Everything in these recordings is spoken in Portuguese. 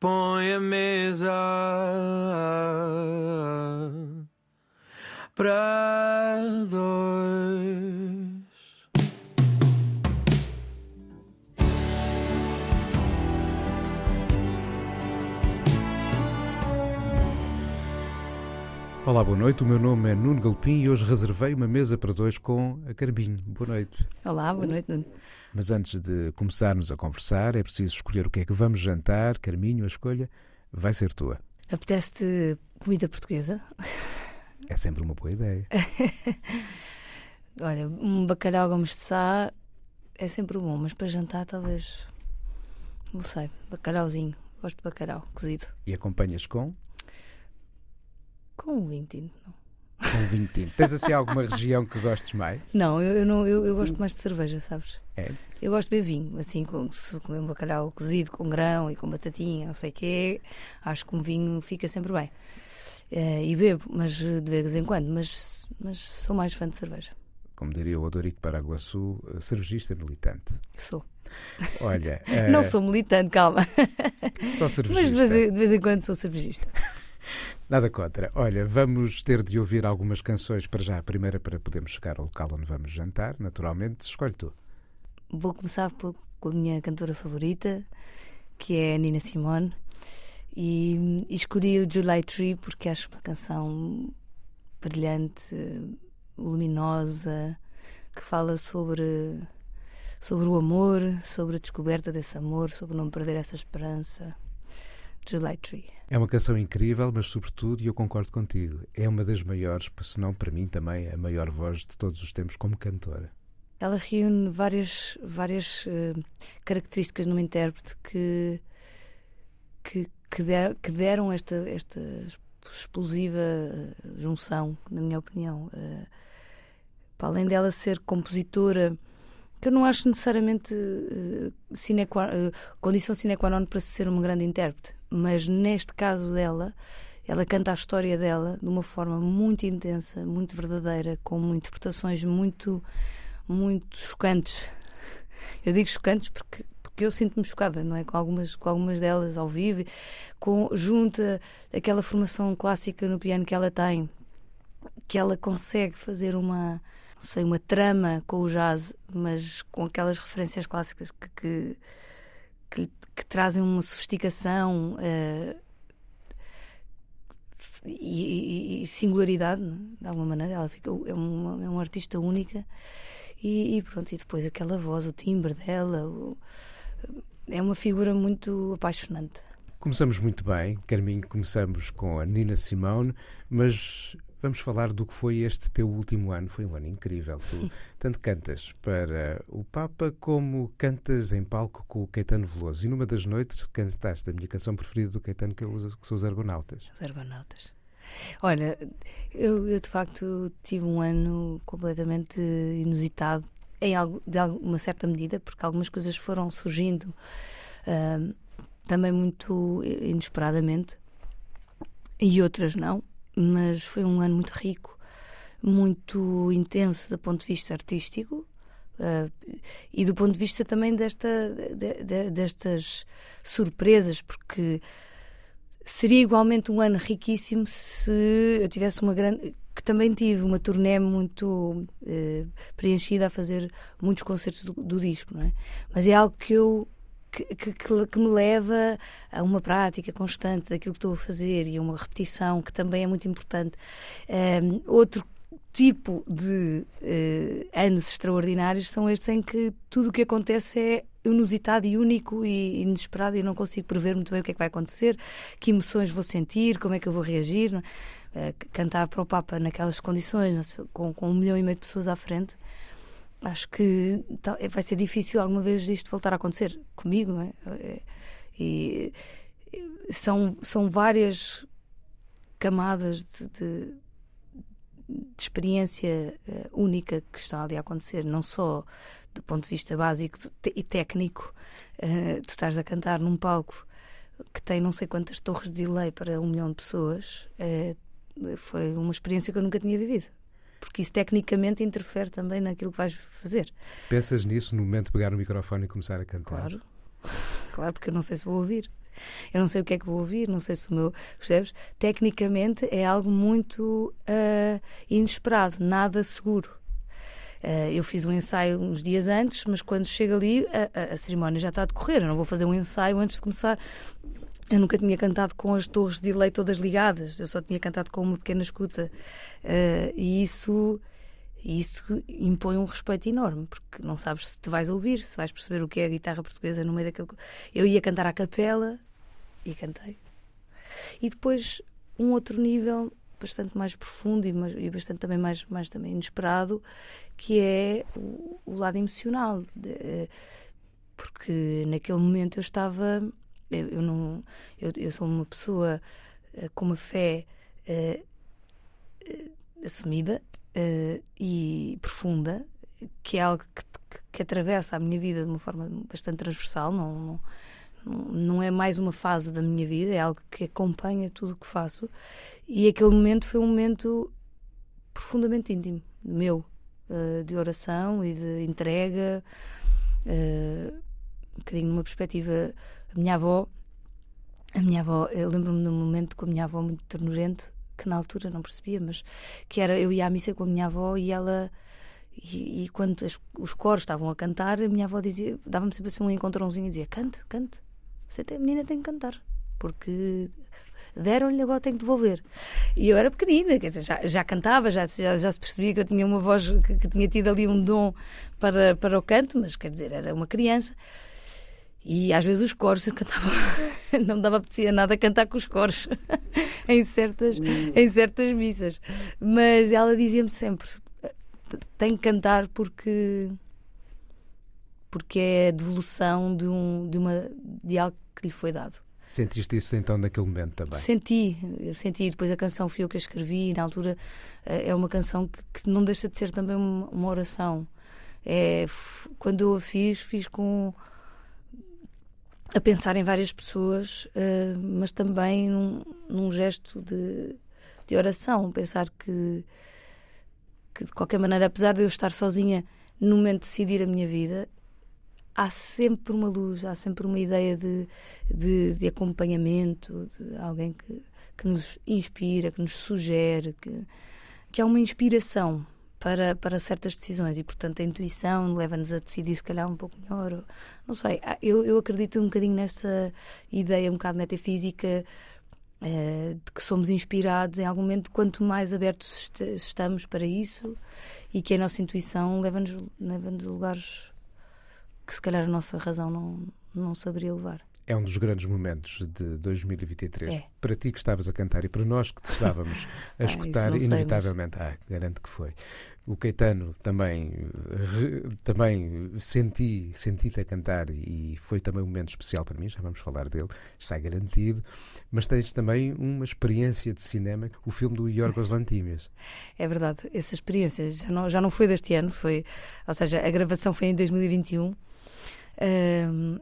põe a mesa para dois. Olá, boa noite. O meu nome é Nuno Galpim e hoje reservei uma mesa para dois com a Carminho. Boa noite. Olá, boa noite, Nuno. Mas antes de começarmos a conversar, é preciso escolher o que é que vamos jantar. Carminho, a escolha vai ser tua. Apetece-te comida portuguesa? É sempre uma boa ideia. Olha, um bacalhau gomes de sá é sempre bom, mas para jantar talvez. Não sei, bacalhauzinho. Gosto de bacalhau cozido. E acompanhas com? Com um vinho tinto, não. Com vinho tinto. Tens assim alguma região que gostes mais? Não, eu, eu não, eu, eu gosto mais de cerveja, sabes? É? Eu gosto de beber vinho, assim, com, se comer um bacalhau cozido com grão e com batatinha, não sei o quê, acho que um vinho fica sempre bem. Eh, e bebo, mas de vez em quando, mas, mas sou mais fã de cerveja. Como diria o Odorico Paraguaçu, eh, cervejista militante. Sou. Olha. Não eh, sou militante, calma. Só cervejista. Mas de vez, em- de vez em quando sou cervejista. Nada contra. Olha, vamos ter de ouvir algumas canções para já. A primeira para podermos chegar ao local onde vamos jantar, naturalmente. Escolhe tu. Vou começar pelo- com a minha cantora favorita, que é a Nina Simone. E, e escolhi o July Tree porque acho uma canção brilhante, luminosa, que fala sobre, sobre o amor, sobre a descoberta desse amor, sobre não perder essa esperança. É uma canção incrível, mas sobretudo, e eu concordo contigo, é uma das maiores, se não para mim também, a maior voz de todos os tempos como cantora. Ela reúne várias, várias eh, características numa intérprete que, que, que, der- que deram esta, esta explosiva eh, junção, na minha opinião. Eh, para além dela ser compositora, que eu não acho necessariamente eh, sine qua- eh, condição sine qua non para se ser uma grande intérprete, mas neste caso dela, ela canta a história dela de uma forma muito intensa, muito verdadeira, com interpretações muito muito chocantes. Eu digo chocantes porque, porque eu sinto-me chocada, não é? Com algumas, com algumas delas ao vivo, com, junta aquela formação clássica no piano que ela tem, que ela consegue fazer uma, sei, uma trama com o jazz, mas com aquelas referências clássicas que, que, que, que trazem uma sofisticação. eh, e, e- singularidade, não é? de alguma maneira, ela fica, é, uma, é uma artista única e, e pronto, e depois aquela voz, o timbre dela, o- é uma figura muito apaixonante. Começamos muito bem, Carminho, começamos com a Nina Simone, mas vamos falar do que foi este teu último ano. Foi um ano incrível. Tu tanto cantas para o Papa como cantas em palco com o Caetano Veloso. E numa das noites cantaste a minha canção preferida do Caetano, que, eu uso, que são os Argonautas. Os Argonautas. Olha, eu, eu de facto tive um ano completamente inusitado, em algo, de alguma certa medida, porque algumas coisas foram surgindo ahm, também muito inesperadamente e outras não, mas foi um ano muito rico, muito intenso do ponto de vista artístico. ah, e do ponto de vista também desta, de- de- destas surpresas, porque seria igualmente um ano riquíssimo se eu tivesse uma grande. que também tive uma turnê muito eh, preenchida a fazer muitos concertos do, do disco, não é? Mas é algo que eu. Que, que, que- me leva a uma prática constante daquilo que estou a fazer e a uma repetição que também é muito importante. Ehm, outro tipo de eh, anos extraordinários são estes em que tudo o que acontece é inusitado e único e inesperado e eu não consigo prever muito bem o que é que vai acontecer, que emoções vou sentir, como é que eu vou reagir. c- cantar para o Papa naquelas condições, com, com um milhão e meio de pessoas à frente, acho que tal- vai ser difícil alguma vez isto voltar a acontecer comigo, não é? Eh, E, são, são várias camadas de, de- de experiência eh, única que estão ali a acontecer, não só do ponto de vista básico e técnico, eh, de estares a cantar num palco que tem não sei quantas torres de delay para um milhão de pessoas, eh, foi uma experiência que eu nunca tinha vivido. Porque isso tecnicamente interfere também naquilo que vais fazer. Pensas nisso no momento de pegar o microfone e começar a cantar? Claro. Claro, porque eu não sei se vou ouvir. Eu não sei o que é que vou ouvir, não sei se o meu. Percebes? Tecnicamente é algo muito uh, inesperado, nada seguro. Uh, eu fiz um ensaio uns dias antes, mas quando chego ali, a, a, a, cerimónia já está a decorrer. Eu não vou fazer um ensaio antes de começar. Eu nunca tinha cantado com as torres de delay todas ligadas, eu só tinha cantado com uma pequena escuta. Uh, e isso, isso impõe um respeito enorme, porque não sabes se te vais ouvir, se vais perceber o que é a guitarra portuguesa no meio daquele. Eu ia cantar à capela e cantei. E depois, um outro nível bastante mais profundo e, mais, e bastante também mais, mais também inesperado, que é o, o lado emocional. De, porque naquele momento eu estava. Eu, eu não. Eu, eu, sou uma pessoa uh, com uma fé uh, uh, assumida e profunda, que é algo que, que, que, atravessa a minha vida de uma forma bastante transversal. Não, não não é mais uma fase da minha vida, é algo que acompanha tudo o que faço. E aquele momento foi um momento profundamente íntimo, meu, de oração e de entrega, um bocadinho numa perspectiva. A minha avó, a minha avó, eu lembro-me de um momento com a minha avó muito ternurente, que na altura não percebia, mas que era eu ia à missa com a minha avó e ela. E, e quando as, os coros estavam a cantar, a minha avó dizia, dava-me sempre assim um encontrãozinho e dizia: cante, cante, você tem, a menina tem que cantar, porque deram-lhe, agora tem que devolver. E eu era pequenina, quer dizer, já, já cantava, já, já, já, se percebia que eu tinha uma voz, que, que, tinha tido ali um dom para, para o canto, mas quer dizer, era uma criança. E às vezes os coros cantavam, não me dava apetecia nada cantar com os coros em, certas, em certas missas. Mas ela dizia-me sempre: tem que cantar porque porque é a devolução de, um, de, uma, de algo que lhe foi dado. Sentiste isso então naquele momento também? Senti, senti. Depois a canção fui eu que a escrevi e na altura eh, é uma canção que, que não deixa de ser também uma, uma oração. É, quando eu a fiz, fiz com a pensar em várias pessoas, uh, mas também num, num gesto de, de, oração, pensar que, que de qualquer maneira, apesar de eu estar sozinha no momento de decidir a minha vida, há sempre uma luz, há sempre uma ideia de, de, de acompanhamento, de alguém que, que nos inspira, que nos sugere, que, que há uma inspiração para, para certas decisões e, portanto, a intuição leva-nos a decidir se calhar um pouco melhor. Ou, não sei, eu, eu acredito um bocadinho nessa ideia um bocado metafísica eh, de que somos inspirados em algum momento, quanto mais abertos estamos para isso e que a nossa intuição leva-nos leva a lugares que se calhar a nossa razão não, não saberia levar. É um dos grandes momentos de 2023. É. Para ti que estavas a cantar e para nós que te estávamos a ah, escutar, inevitavelmente, ah, garanto que foi. O Caetano também, re, também senti, senti-te a cantar e foi também um momento especial para mim, já vamos falar dele, está garantido. Mas tens também uma experiência de cinema, o filme do Yorgos Lantimos. É verdade, essa experiência já não, já não foi deste ano, foi, ou seja, a gravação foi em 2021 uh,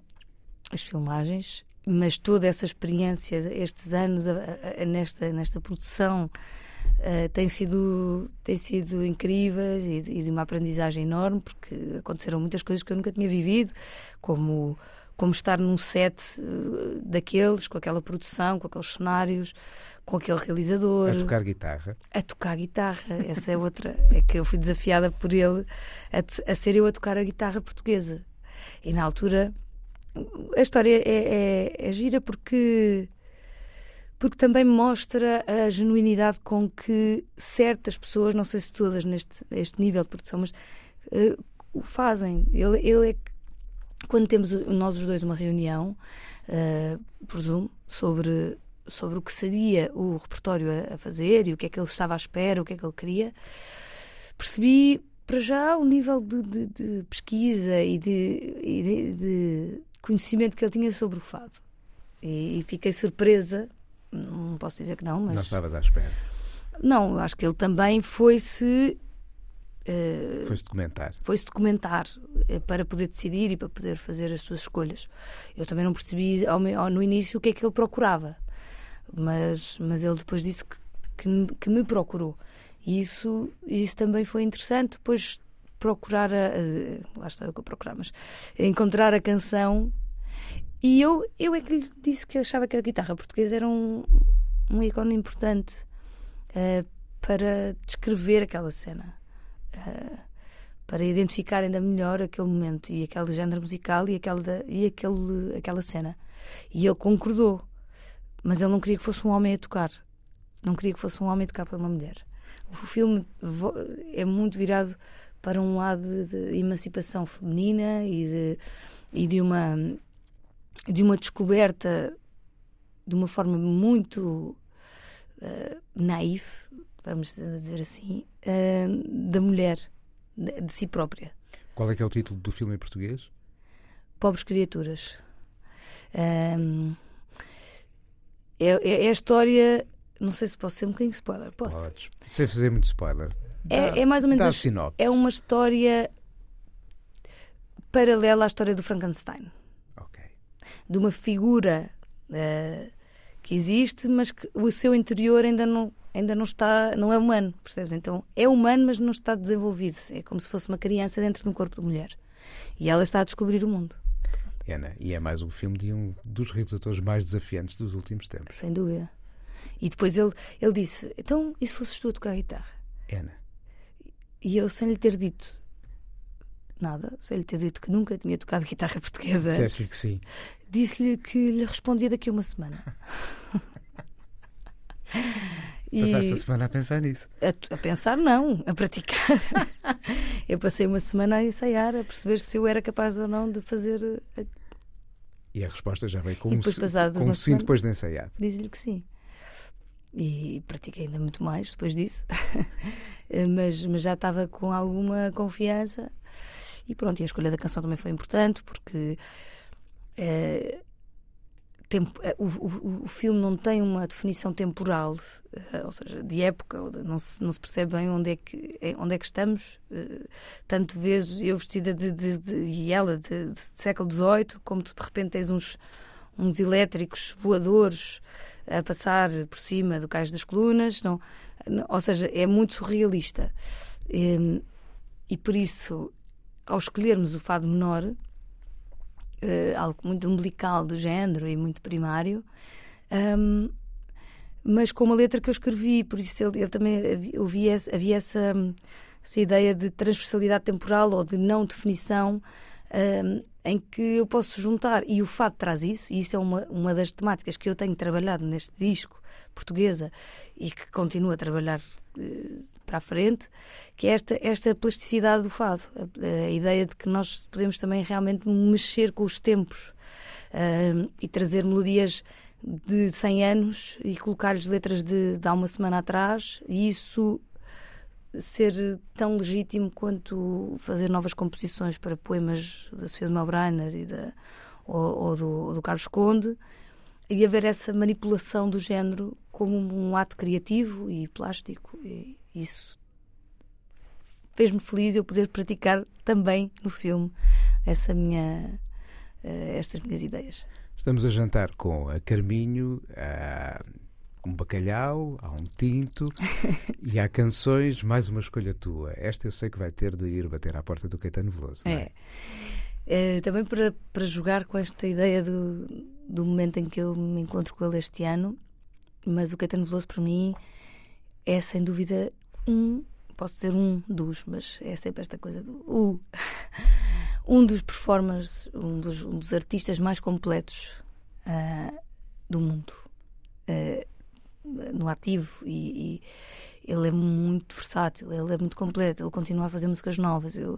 as filmagens, mas toda essa experiência, estes anos a, a, a, nesta, nesta produção, uh, tem, sido, tem sido incríveis e, e, de uma aprendizagem enorme, porque aconteceram muitas coisas que eu nunca tinha vivido, como, como estar num set uh, daqueles, com aquela produção, com aqueles cenários, com aquele realizador. A tocar guitarra. A tocar guitarra, essa é outra. É que eu fui desafiada por ele a, a ser eu a tocar a guitarra portuguesa. E na altura a história é, é, é gira porque porque também mostra a genuinidade com que certas pessoas, não sei se todas neste, neste nível de produção, mas uh, o fazem. Ele, ele é que, quando temos nós os dois uma reunião, uh, por sobre, sobre o que seria o repertório a, a, fazer e o que é que ele estava à espera, o que é que ele queria, percebi para já, o nível de, de, de pesquisa e, de, e de, conhecimento que ele tinha sobre o fado. E, e, fiquei surpresa, não posso dizer que não, mas. Não estavas à espera. Não, acho que ele também foi-se. Uh, foi-se documentar. Foi-se documentar uh, para poder decidir e para poder fazer as suas escolhas. Eu também não percebi ao, ao, no início o que é que ele procurava, mas, mas ele depois disse que, que, que me procurou. E isso, isso também foi interessante. Depois procurar a, lá está eu que procurar, mas encontrar a canção e eu, eu é que lhe disse que achava que a guitarra portuguesa era um, um ícone importante uh, para descrever aquela cena. Uh, para identificar ainda melhor aquele momento e aquele género musical e, aquela, e aquele, aquela cena. E ele concordou, mas ele não queria que fosse um homem a tocar, não queria que fosse um homem a tocar para uma mulher. O filme é muito virado para um lado de emancipação feminina e de, e de uma de uma descoberta de uma forma muito uh, naif, vamos dizer assim, uh, da mulher, de, de, si própria. Qual é que é o título do filme em português? Pobres Criaturas. É, é, é, a história. Não sei se posso ser um bocadinho spoiler. Posso? Podes. Sem fazer muito spoiler. É, é, mais ou menos. Dá a sinopse. É uma história paralela à história do Frankenstein de uma figura uh, que existe, mas que o seu interior ainda não, ainda não está, não é humano, percebes? Então é humano, mas não está desenvolvido. É como se fosse uma criança dentro de um corpo de mulher. E ela está a descobrir o mundo. Ana, e é mais um filme de um dos realizadores mais desafiantes dos últimos tempos. Sem dúvida. E depois ele, ele disse: Então, e se fosses tu a tocar a guitarra? Ana. E eu, sem lhe ter dito nada, sem lhe ter dito que nunca tinha tocado guitarra portuguesa. Disseste-lhe que sim. Disse-lhe que lhe respondia daqui a uma semana. e... Passaste a semana a pensar nisso? A, a pensar, não, a praticar. eu passei uma semana a ensaiar, a perceber se eu era capaz ou não de fazer. A... E a resposta já veio com um, com um sim depois de ensaiado. Diz-lhe que sim. E pratiquei ainda muito mais depois disso, mas, mas já estava com alguma confiança e pronto, e a escolha da canção também foi importante porque é, tempo, eh, o, o, o, filme não tem uma definição temporal, eh, ou seja, de época, não se, não se percebe bem onde é que, onde é que estamos. tanto vezes eu vestida de, de, de e ela de, de, século XVIII, como de repente tens uns, uns elétricos voadores a passar por cima do cais das colunas, não, ou seja, é muito surrealista. E, e por isso ao escolhermos o fado menor, uh, algo muito umbilical do género e muito primário, um, mas com uma letra que eu escrevi, por isso ele, ele também havia, havia essa, essa ideia de transversalidade temporal ou de não definição. Em que eu posso juntar, e o fado traz isso, e isso é uma, uma das temáticas que eu tenho trabalhado neste disco, portuguesa, e que continuo a trabalhar uh, para a frente, que é esta, esta plasticidade do fado, a, a ideia de que nós podemos também realmente mexer com os tempos uh, e trazer melodias de 100 anos e colocar-lhes letras de, de há uma semana atrás, e isso ser tão legítimo quanto fazer novas composições para poemas da Sofia de Melbrenner e da, ou, ou, do, do Carlos Conde e haver essa manipulação do género como um ato criativo e plástico. E, isso fez-me feliz eu poder praticar também no filme essa minha, uh, estas minhas ideias. Estamos a jantar com a Carminho, um bacalhau, há um tinto e há canções, mais uma escolha tua. Esta eu sei que vai ter de ir bater à porta do Caetano Veloso. Não é? é. é também para, para jogar com esta ideia do, do momento em que eu me encontro com ele este ano, mas o Caetano Veloso para mim é sem dúvida um, posso dizer um dos, mas é sempre esta coisa do uh, um dos performers, um dos, um dos artistas mais completos uh, do mundo uh, no ativo e, e, ele é muito versátil, ele é muito completo, ele continua a fazer músicas novas, ele,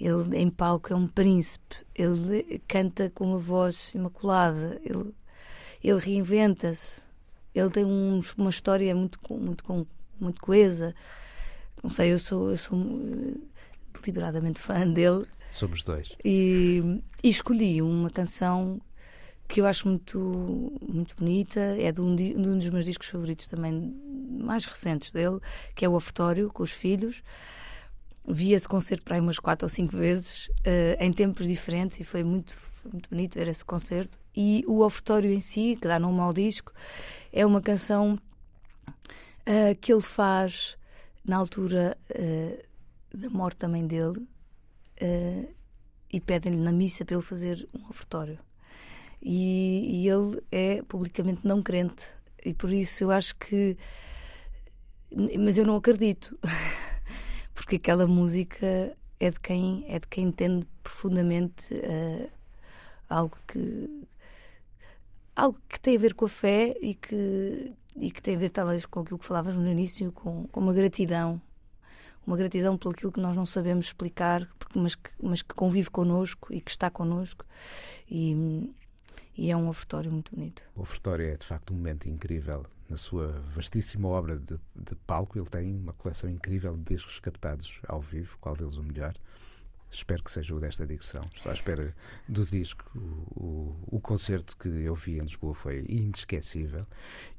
ele em palco é um príncipe, ele canta com uma voz imaculada, ele, ele reinventa-se, ele tem um, uma história muito, muito, muito coesa. Não sei, eu sou, eu sou eh, deliberadamente fã dele. Somos dois. E, e, escolhi uma canção que eu acho muito, muito bonita, é de um, de um dos meus discos favoritos também, mais recentes dele, que é o Ofertório, com os filhos. Vi esse concerto para aí umas quatro ou cinco vezes, uh, em tempos diferentes, e foi muito, muito bonito ver esse concerto. E o Ofertório em si, que dá nome ao disco, é uma canção uh, que ele faz na altura uh, da morte mãe dele e pedem-lhe na missa para ele fazer um ofertório. E, e ele é publicamente não crente. E por isso eu acho que. Mas eu não acredito, porque aquela música é de quem, é de quem entende profundamente uh, algo que. algo que tem a ver com a fé e que, e que tem a ver talvez com aquilo que falavas no início, com, com uma gratidão uma gratidão por aquilo que nós não sabemos explicar, porque, mas, que, mas que convive connosco e que está connosco. E, e é um ofertório muito bonito. O ofertório é de facto um momento incrível. Na sua vastíssima obra de, de palco, ele tem uma coleção incrível de discos captados ao vivo, qual deles o melhor. Espero que seja o desta digressão. Estou à espera do disco. O, o, o, concerto que eu vi em Lisboa foi inesquecível.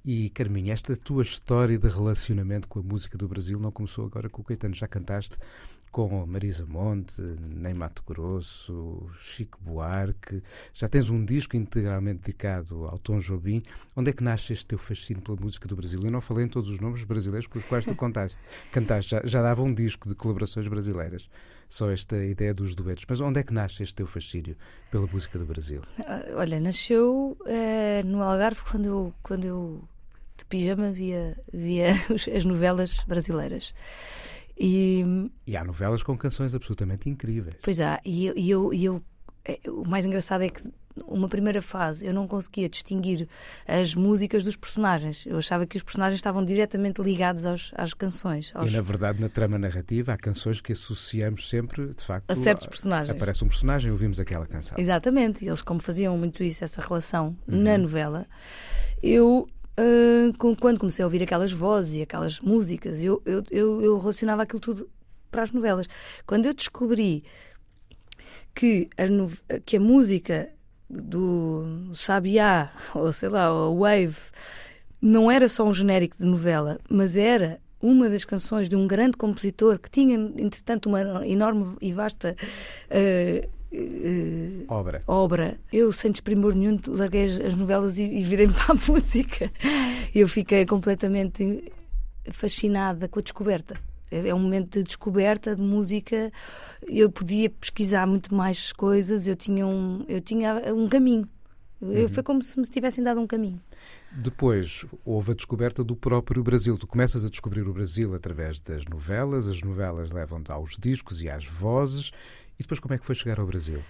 E, Carminha, esta tua história de relacionamento com a música do Brasil não começou agora com o Caetano. Já cantaste com Marisa Monte, Ney Mato Grosso, Chico Buarque. Já tens um disco integralmente dedicado ao Tom Jobim. Onde é que nasce este teu fascínio pela música do Brasil? Eu não falei em todos os nomes brasileiros com os quais tu contaste. cantaste. Já, já dava um disco de colaborações brasileiras só esta ideia dos duetos. Mas onde é que nasce este teu fascínio pela música do Brasil? Ah, olha, nasceu uh, no Algarve quando eu, quando eu de pijama via, via as novelas brasileiras. E, e há novelas com canções absolutamente incríveis. Pois há, e eu, e eu, e eu é, o mais engraçado é que uma primeira fase eu não conseguia distinguir as músicas dos personagens. Eu achava que os personagens estavam diretamente ligados aos, às canções. Aos... E na verdade, na trama narrativa, há canções que associamos sempre, de facto, a certos personagens. Aparece um personagem e ouvimos aquela canção. Exatamente. Eles, como faziam muito isso, essa relação uhum. na novela, eu. Uh, quando comecei a ouvir aquelas vozes e aquelas músicas, eu, eu, eu, eu relacionava aquilo tudo para as novelas. Quando eu descobri que a, que a música do Sabiá, ou sei lá, o Wave, não era só um genérico de novela, mas era uma das canções de um grande compositor que tinha, entretanto, uma enorme e vasta uh, uh, obra. obra. Eu, sem desprimor nenhum, larguei as novelas e, e virei para a música. Eu fiquei completamente fascinada com a descoberta é um momento de descoberta de música. Eu podia pesquisar muito mais coisas, eu tinha um, eu tinha um caminho. Uhum. Foi como se me tivessem dado um caminho. Depois houve a descoberta do próprio Brasil. Tu começas a descobrir o Brasil através das novelas, as novelas levam-te aos discos e às vozes. E depois como é que foi chegar ao Brasil?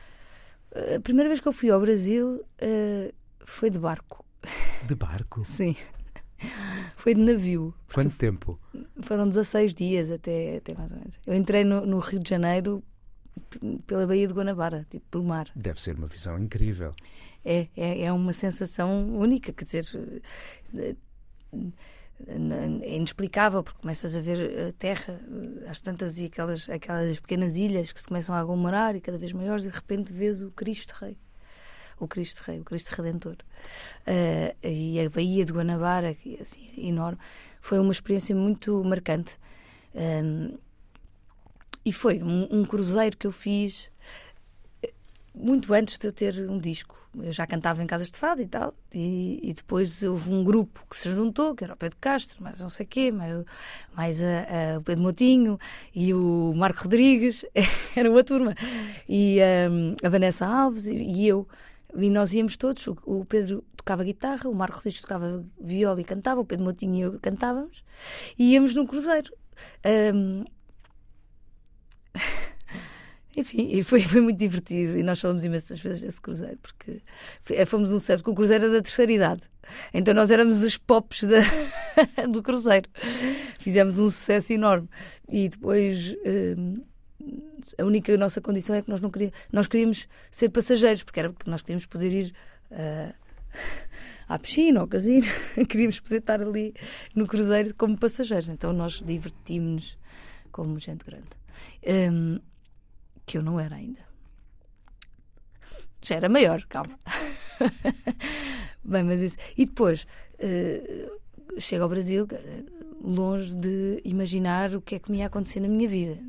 A primeira vez que eu fui ao Brasil uh, foi de barco. De barco? Sim. Foi de navio. Quanto tempo? Foram 16 dias até, até mais ou menos. Eu entrei no, no Rio de Janeiro pela Baía de Guanabara, tipo por mar. Deve ser uma visão incrível. É, é, é uma sensação única, quer dizer, é inexplicável, porque começas a ver a terra, às tantas e aquelas, aquelas pequenas ilhas que se começam a aglomerar e cada vez maiores, e de repente vês o Cristo Rei o Cristo Rei, o Cristo Redentor. Uh, e a Baía de Guanabara, que é assim, enorme, foi uma experiência muito marcante. Um, e foi um, um, cruzeiro que eu fiz eh, muito antes de eu ter um disco. Eu já cantava em casas de fado e tal, e, e depois houve um grupo que se juntou, que era o Pedro Castro, mais não sei quê, mais, mais a, a, o Pedro Motinho e o Marco Rodrigues, era uma turma, e um, a Vanessa Alves e, e eu. E nós íamos todos, o Pedro tocava guitarra, o Marco Rodrigues tocava viola e cantava, o Pedro Motinho e eu cantávamos, e íamos num cruzeiro. Um... Enfim, foi, foi muito divertido e nós falamos imensas vezes desse cruzeiro, porque eh, fomos um certo, porque o cruzeiro era da terceira idade. Então nós éramos os pops da, do cruzeiro. Fizemos um sucesso enorme. E depois um, a única nossa condição é que nós não queríamos, nós queríamos ser passageiros, porque era porque nós queríamos poder ir uh, à piscina, ao casino, queríamos poder estar ali no cruzeiro como passageiros. Então nós divertimos-nos como gente grande. Um, que eu não era ainda. Já era maior, calma. Bem, mas isso. E depois uh, chego ao Brasil, longe de imaginar o que é que me ia acontecer na minha vida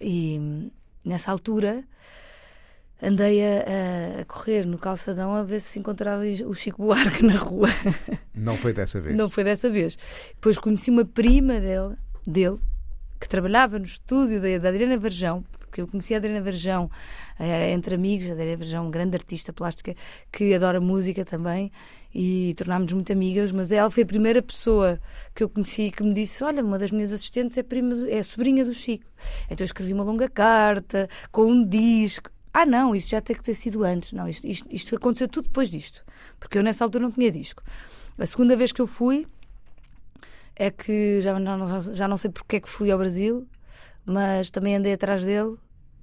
e nessa altura andei a, a, correr no calçadão a ver se encontrava o Chico Buarque na rua. Não foi dessa vez? Não foi dessa vez. Depois conheci uma prima dele, dele que trabalhava no estúdio da, da Adriana Varjão, porque eu conheci a Adriana Verjão eh, entre amigos, a Adriana Verjão, grande artista plástica que adora música também e tornámos-nos muito amigas, mas ela foi a primeira pessoa que eu conheci que me disse: Olha, uma das minhas assistentes é, prima, é sobrinha do Chico. Então eu escrevi uma longa carta com um disco. Ah, não, isso já tem que ter sido antes. Não, isto, isto, isto aconteceu tudo depois disto, porque eu nessa altura não tinha disco. A segunda vez que eu fui é que já já não sei porque é que fui ao Brasil, mas também andei atrás dele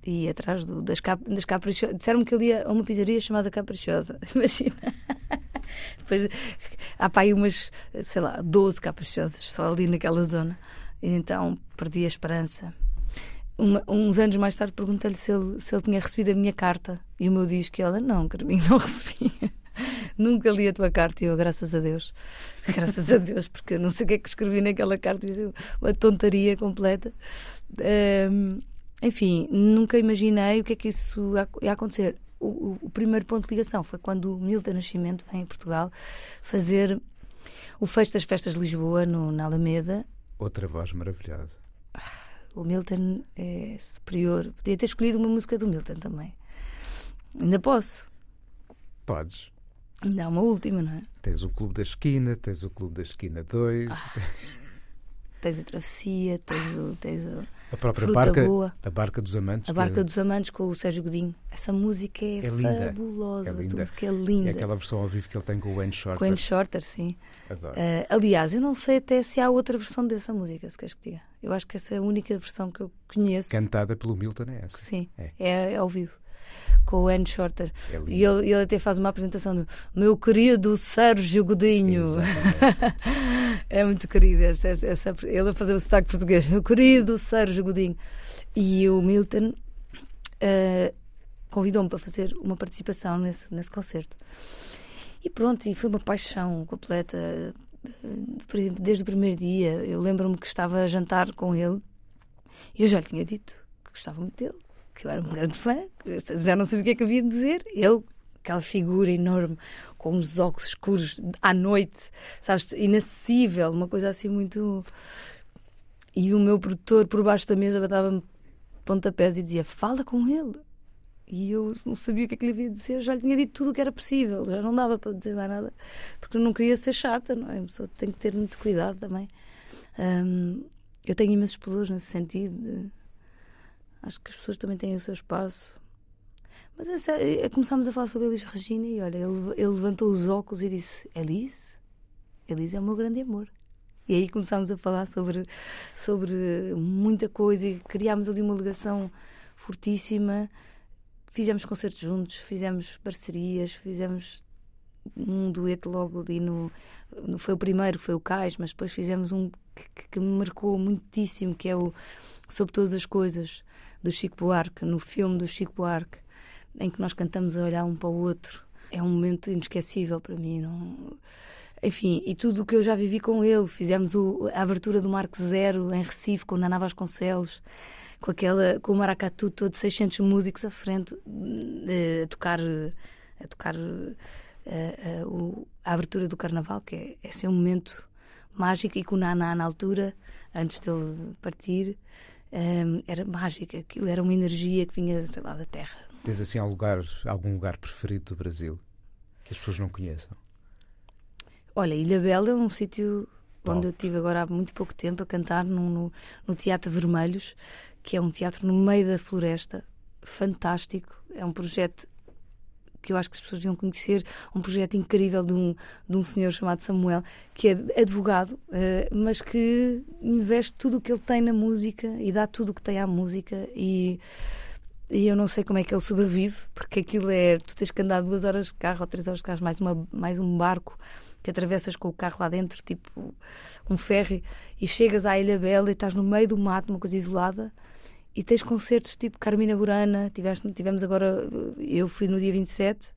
e atrás do, das, cap, das caprichosas. Disseram-me que ele ia a uma pizzaria chamada Caprichosa. Imagina. Depois há para aí umas, sei lá, 12 caprichosas só ali naquela zona. E então perdi a esperança. Uma, uns anos mais tarde perguntei-lhe se ele, se ele tinha recebido a minha carta e o meu disco. E ela, não, Carminho, não recebi. Nunca li a tua carta e eu, graças a Deus. Graças a Deus, porque eu não sei o que é que escrevi naquela carta, uma tontaria completa. Um, enfim, nunca imaginei o que é que isso ia acontecer. O, o, primeiro ponto de ligação foi quando o Milton Nascimento vem a Portugal fazer o Fecho das Festas de Lisboa, no, na Alameda. Outra voz maravilhosa. O Milton é superior. Podia ter escolhido uma música do Milton também. Ainda posso. Podes. Ainda há uma última, não é? Tens o Clube da Esquina, tens o Clube da Esquina 2. Ah, tens a Travessia, tens o. Tens o a própria barca, boa. a barca dos amantes. A barca dos amantes com o Sérgio Godinho. Essa música é, é fabulosa. É linda. Essa música é linda. E aquela versão ao vivo que ele tem com o Wayne Shorter. Com o Wayne Shorter, sim. Adoro. Uh, aliás, eu não sei até se há outra versão dessa música, se queres que diga. Eu acho que essa é a única versão que eu conheço. Cantada pelo Milton é essa. Sim, é, é, é ao vivo com o Anne Shorter. É e ele, ele até faz uma apresentação do meu querido Sérgio Godinho. é muito querido. Essa, essa, ele a fazer o sotaque português. Meu querido Sérgio Godinho. E o Milton uh, convidou-me para fazer uma participação nesse, nesse concerto. E pronto, e foi uma paixão completa. Por exemplo, desde o primeiro dia, eu lembro-me que estava a jantar com ele e eu já lhe tinha dito que gostava muito dele que eu era um grande fã, já não sabia o que é que havia de dizer. Ele, aquela figura enorme, com os óculos escuros à noite, sabes, inacessível, uma coisa assim muito. E o meu produtor por baixo da mesa batava-me pontapés e dizia: Fala com ele. E eu não sabia o que é que lhe havia de dizer, já lhe tinha dito tudo o que era possível, já não dava para dizer mais nada, porque eu não queria ser chata, não é? A pessoa tem que ter muito cuidado também. Um, eu tenho imensos pelos nesse sentido. Acho que as pessoas também têm o seu espaço. Mas essa, é, começámos a falar sobre Elis Regina e olha, ele, ele levantou os óculos e disse: Elis? Elis é o meu grande amor. E aí começámos a falar sobre, sobre muita coisa e criámos ali uma ligação fortíssima. Fizemos concertos juntos, fizemos parcerias, fizemos um dueto logo ali no, no foi o primeiro, foi o Cais, mas depois fizemos um que, que, me marcou muitíssimo, que é o Sobre Todas as Coisas, do Chico Buarque, no filme do Chico Buarque, em que nós cantamos a olhar um para o outro. É um momento inesquecível para mim. Não... Enfim, e tudo o que eu já vivi com ele. Fizemos o, a abertura do Marco Zero em Recife, com o Naná Vasconcelos, com, aquela, com o maracatu todo, 600 músicos à frente, eh, a tocar, a, tocar a, eh, a, a abertura do Carnaval, que é, é assim, um momento mágico, e com o Naná na altura, antes dele partir um, era mágica, aquilo era uma energia que vinha, sei lá, da terra. Tens assim algum lugar, algum lugar preferido do Brasil que as pessoas não conheçam? Olha, Ilha Bela é um sítio onde eu tive agora há muito pouco tempo a cantar no, no, no, Teatro Vermelhos, que é um teatro no meio da floresta, fantástico. É um projeto que eu acho que as pessoas deviam conhecer, um projeto incrível de um, de um senhor chamado Samuel, que é advogado, uh, mas que investe tudo o que ele tem na música e dá tudo o que tem à música e e eu não sei como é que ele sobrevive, porque aquilo é. Tu tens que andar duas horas de carro ou três horas de carro, mais, uma, mais um barco que atravessas com o carro lá dentro, tipo um ferry, e chegas à Ilha Bela e estás no meio do mato, uma coisa isolada, e tens concertos tipo Carmina Burana, tivemos, tivemos agora, eu fui no dia 27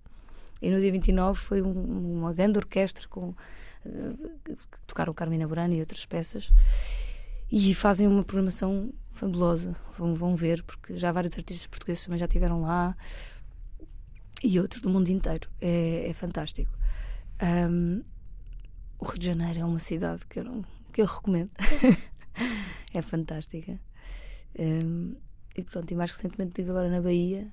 e no dia 29 foi um, uma grande orquestra com uh, tocaram Carmina Burana e outras peças e fazem uma programação fabulosa. Vão, vão ver, porque já vários artistas portugueses também já estiveram lá e outros do mundo inteiro. É, é fantástico. Um, o Rio de Janeiro é uma cidade que eu, que eu recomendo. é fantástica. Um, e pronto, e mais recentemente estive agora na Bahia,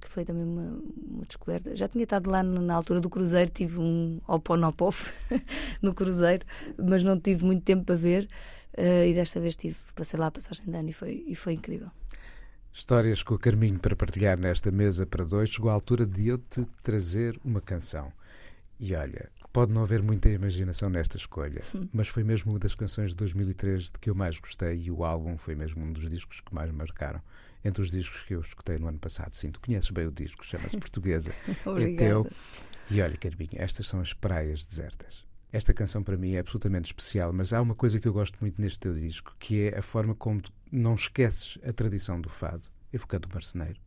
que foi também uma, uma descoberta. Já tinha estado lá na altura do Cruzeiro, tive um oponopof no Cruzeiro, mas não tive muito tempo para ver. Uh, e desta vez tive, passei lá a passagem de ano e foi, e foi incrível. Histórias com o Carminho para partilhar nesta mesa para dois. Chegou a altura de eu te trazer uma canção. E olha, pode não haver muita imaginação nesta escolha, hum. mas foi mesmo uma das canções de 2003 de que eu mais gostei e o álbum foi mesmo um dos discos que mais marcaram. Entre os discos que eu escutei no ano passado, sim, tu conheces bem o disco, chama-se Portuguesa. é teu. E olha, Carminho, estas são as praias desertas. Esta canção para mim é absolutamente especial, mas há uma coisa que eu gosto muito neste teu disco, que é a forma como não esqueces a tradição do fado, evocando o marceneiro.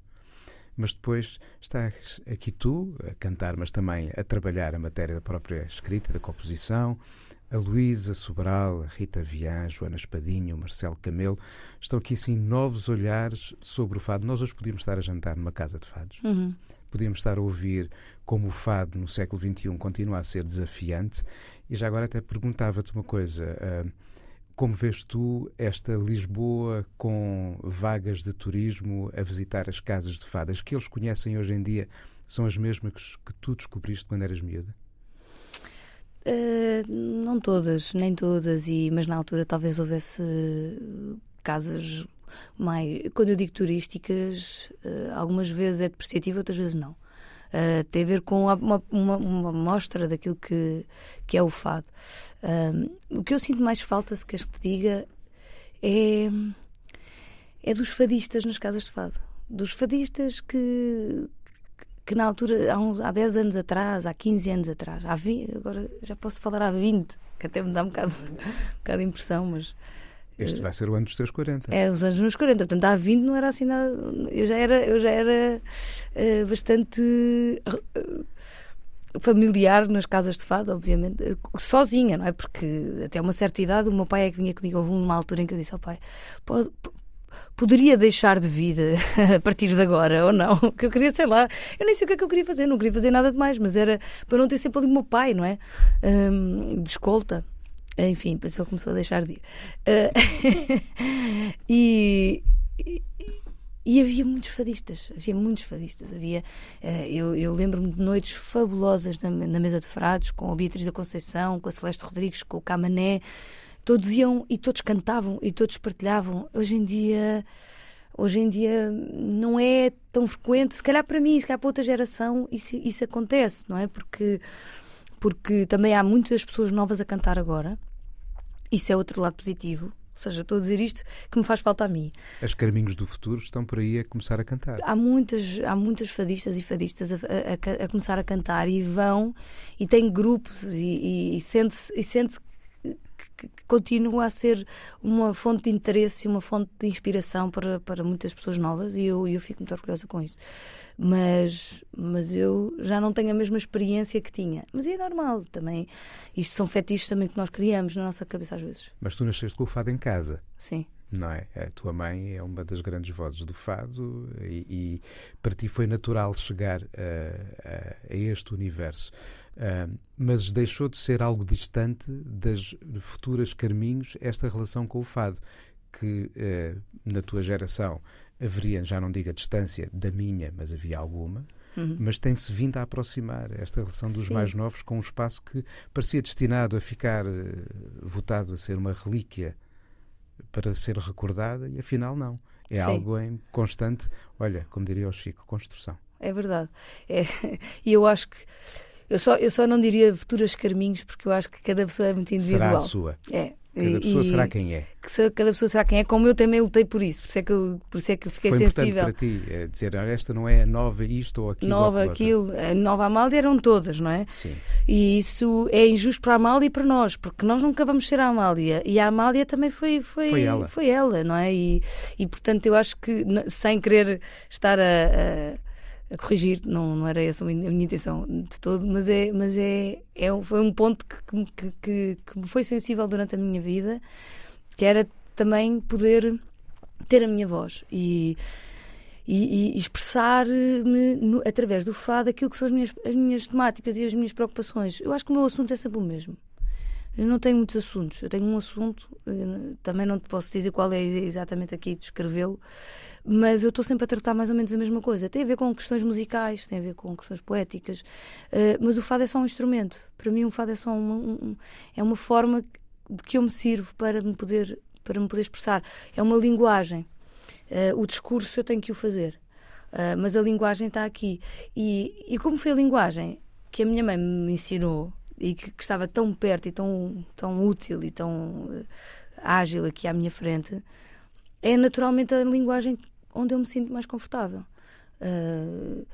Mas depois estás aqui tu a cantar, mas também a trabalhar a matéria da própria escrita, da composição. A Luísa Sobral, a Rita Vian, Joana Espadinha, o Marcelo Camelo, estão aqui sim novos olhares sobre o fado. Nós hoje podíamos estar a jantar numa casa de fados. Uhum podíamos estar a ouvir como o fado no século XXI continua a ser desafiante. E já agora até perguntava-te uma coisa. Uh, como vês tu esta Lisboa com vagas de turismo a visitar as casas de fadas que eles conhecem hoje em dia são as mesmas que tu descobriste quando eras miúda? Uh, não todas, nem todas, e, mas na altura talvez houvesse casas mais. Quando eu digo turísticas, uh, algumas vezes é depreciativo, outras vezes não. Uh, tem a ver com uma, uma, uma mostra daquilo que, que é o fado. O que eu sinto mais falta, se queres que te diga, é, é dos fadistas nas casas de fado. Dos fadistas que, que na altura, há, uns, há 10 anos atrás, há 15 anos atrás, há 20, agora já posso falar há 20, que até me dá um bocado, um bocado de impressão, mas este vai ser o ano dos teus 40. É, os anos dos meus 40. Portanto, há 20 não era assim nada. Eu já era, eu já era uh, bastante. Uh, familiar nas casas de fado, obviamente, sozinha, não é? Porque até uma certa idade o meu pai é que vinha comigo. Houve uma altura em que eu disse ao pai: pode, poderia deixar de vida a partir de agora ou não? Que eu queria, sei lá, eu nem sei o que é que eu queria fazer, não queria fazer nada demais, mas era para não ter sempre ali o meu pai, não é? Um, de escolta. Enfim, depois ele começou a deixar de ir. Uh, e, e, e, havia muitos fadistas, havia muitos fadistas. Havia, uh, eu, eu lembro-me de noites fabulosas na, na, mesa de frados, com a Beatriz da Conceição, com a Celeste Rodrigues, com o Camané. Todos iam e todos cantavam e todos partilhavam. Hoje em dia hoje em dia não é tão frequente, se calhar para mim, se calhar para outra geração, isso, isso acontece, não é? Porque porque também há muitas pessoas novas a cantar agora. Isso é outro lado positivo. Ou seja, estou a dizer isto que me faz falta a mim. As Carminhos do Futuro estão por aí a começar a cantar. Há muitas, há muitas fadistas e fadistas a, a, a começar a cantar e vão e têm grupos e, e, e sente-se sente que, que, continua a ser uma fonte de interesse e uma fonte de inspiração para, para muitas pessoas novas e eu, eu fico muito orgulhosa com isso mas, mas eu já não tenho a mesma experiência que tinha. Mas é normal também. Isto são fetiches também que nós criamos na nossa cabeça às vezes. Mas tu nasceste com o fado em casa. Sim. Não é? A tua mãe é uma das grandes vozes do fado e, e para ti foi natural chegar a, a, a este universo. Uh, mas deixou de ser algo distante das futuras Carminhos esta relação com o fado, que uh, na tua geração haveria, já não digo a distância da minha, mas havia alguma. Uhum. Mas tem-se vindo a aproximar esta relação dos Sim. mais novos com um espaço que parecia destinado a ficar uh, votado a ser uma relíquia para ser recordada e afinal não. É Sim. algo em constante, olha, como diria o Chico, construção. É verdade. É, e eu acho que eu só, eu só não diria futuras carminhos porque eu acho que cada pessoa é muito individual. Será a sua. É. Cada pessoa e, será quem é. Que cada pessoa será quem é, como eu também lutei por isso, por isso é que eu, por isso é que eu fiquei Foi sensível. para ti é dizer, esta não é nova isto ou aquilo. Nova ou aquilo, a nova Amália eram todas, não é? Sim. E isso é injusto para a Amália e para nós, porque nós nunca vamos ser a Amália. E a Amália também foi, foi, foi, ela. foi ela, não é? E, e portanto eu acho que, sem querer estar a, a a corrigir, não, não era essa a minha, intenção de todo, mas, é, mas é, é, foi um ponto que, que, que, que me foi sensível durante a minha vida, que era também poder ter a minha voz e, e, e expressar-me através do fado aquilo que são as minhas, as minhas temáticas e as minhas preocupações. Eu acho que o meu assunto é sempre o mesmo. Eu não tenho muitos assuntos. Eu tenho um assunto, eh, também não te posso dizer qual é exatamente aqui, descrevê-lo, mas eu estou sempre a tratar mais ou menos a mesma coisa. Tem a ver com questões musicais, tem a ver com questões poéticas, uh, mas o fado é só um instrumento. Para mim, um fado é só uma, um, é uma forma de que eu me sirvo para me poder, para me poder expressar. É uma linguagem. Uh, o discurso eu tenho que o fazer. Uh, mas a linguagem está aqui. E, e como foi a linguagem que a minha mãe me ensinou e que, que, estava tão perto e tão, tão útil e tão uh, ágil aqui à minha frente, é naturalmente a linguagem onde eu me sinto mais confortável. Uh,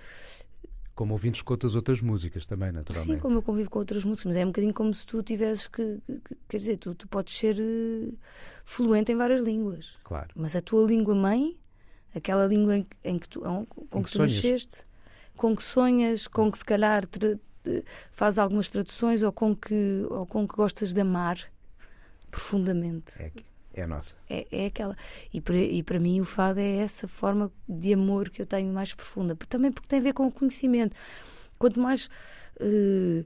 como ouvintes com outras outras músicas também, naturalmente. Sim, como eu convivo com outras músicas, mas é um bocadinho como se tu tivesses que. que quer dizer, tu, tu podes ser uh, fluente em várias línguas. Claro. Mas a tua língua mãe, aquela língua em, em que tu, com, com que, que tu nasceste, com que sonhas, com que se calhar faz algumas traduções ou com que, ou com que gostas de amar profundamente. É, é a nossa. É, é aquela. E para, e para mim o fado é essa forma de amor que eu tenho mais profunda. Também porque tem a ver com o conhecimento. Quanto mais uh,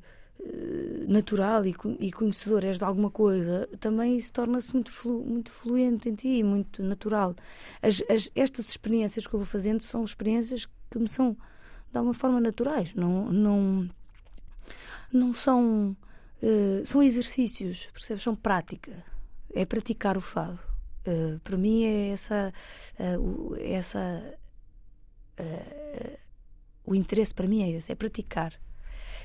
natural e, e conhecedor és de alguma coisa, também isso torna-se muito, flu, muito fluente em ti, muito natural. As, as, estas experiências que eu vou fazendo são experiências que me são de alguma forma naturais. Não, não, não são. Uh, são exercícios, percebes? São prática. É praticar o fado. Uh, para mim é essa. Uh, essa o interesse para mim é esse, é praticar.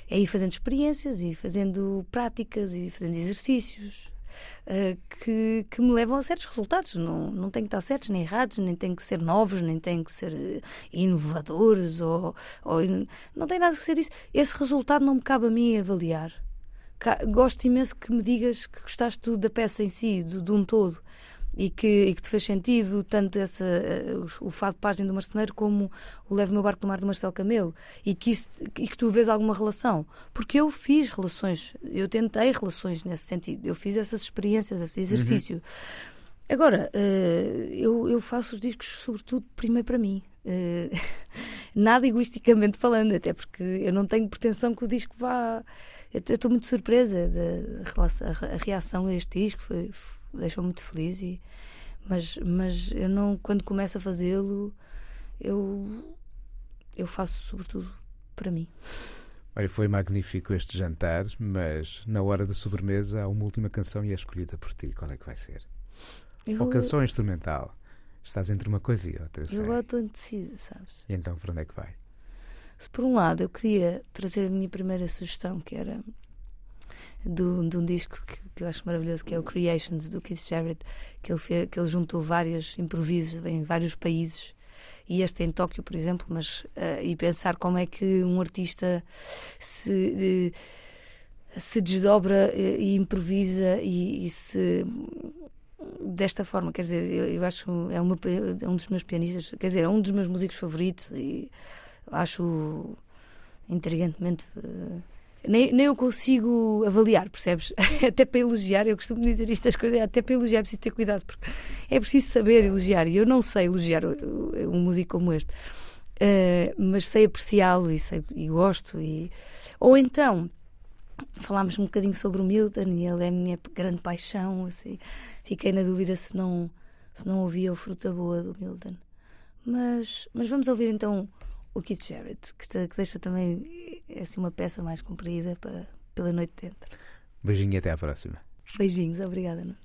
É ir fazendo experiências, ir fazendo práticas, ir fazendo exercícios. Uh, que, que, me levam a certos resultados. Não, não tem que estar certos nem errados, nem tem que ser novos, nem tem que ser uh, inovadores, ou, ou, não tem nada que ser isso. Esse resultado não me cabe a mim avaliar. Gosto imenso que me digas que gostaste da peça em si, de, de um todo e que, e que te fez sentido tanto essa, uh, o fado de página do marceneiro como o Leve Meu Barco do Mar do Marcelo Camelo e que, isso, e que tu vês alguma relação. Porque eu fiz relações, eu tentei relações nesse sentido, eu fiz essas experiências, esse exercício. Uhum. Agora, uh, eu, eu faço os discos sobretudo primeiro para mim. Uh, nada egoisticamente falando, até porque eu não tenho pretensão que o disco vá. Eu estou muito surpresa da reação a este disco. Foi, deixou muito feliz e mas mas eu não quando começo a fazê-lo eu eu faço sobretudo para mim Olha, foi magnífico este jantar, mas na hora da sobremesa há uma última canção e é escolhida por ti. Qual é que vai ser? Eu... Ou canção instrumental? Estás entre uma coisa e outra. Eu, eu agora estou indecisa, sabes? E então, para onde é que vai? Se por um lado eu queria trazer a minha primeira sugestão, que era do, de um disco que, que, eu acho maravilhoso, que é o Creations do Keith Jarrett, que ele, fez, que ele juntou vários improvisos em vários países. E este em Tóquio, por exemplo, mas uh, e pensar como é que um artista se se desdobra e, e improvisa e, e, se desta forma, quer dizer, eu, eu acho é, uma, é um dos meus pianistas, quer dizer, é um dos meus músicos favoritos e acho intrigantemente uh, nem, nem eu consigo avaliar, percebes? até para elogiar, eu costumo dizer isto das coisas, até para elogiar é preciso ter cuidado, porque é preciso saber elogiar, e eu não sei elogiar um músico como este, uh, mas sei apreciá-lo e, sei, e gosto. E... Ou então, falámos um bocadinho sobre o Milton, e ele é a minha grande paixão, assim, fiquei na dúvida se não, se não ouvia o Fruta Boa do Milton. Mas, mas vamos ouvir então o Keith Jarrett, que, te, que deixa também assim, uma peça mais comprida para, pela noite dentro. Beijinho e até à próxima. Beijinhos, obrigada.